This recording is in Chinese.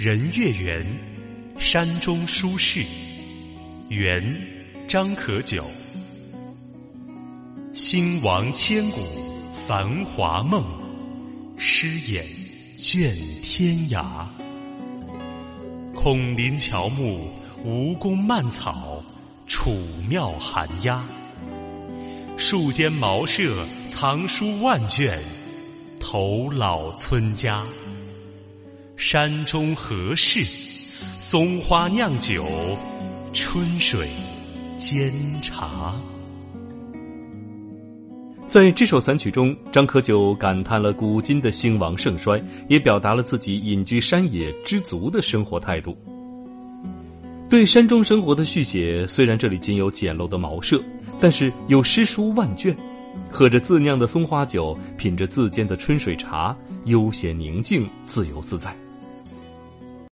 人月圆，山中书事。元，张可久。兴亡千古繁华梦，诗眼卷天涯。孔林乔木，吴宫蔓草，楚庙寒鸦。树间茅舍藏书万卷，头老村家。山中何事？松花酿酒，春水煎茶。在这首散曲中，张可久感叹了古今的兴亡盛衰，也表达了自己隐居山野、知足的生活态度。对山中生活的续写，虽然这里仅有简陋的茅舍，但是有诗书万卷，喝着自酿的松花酒，品着自煎的春水茶，悠闲宁静，自由自在。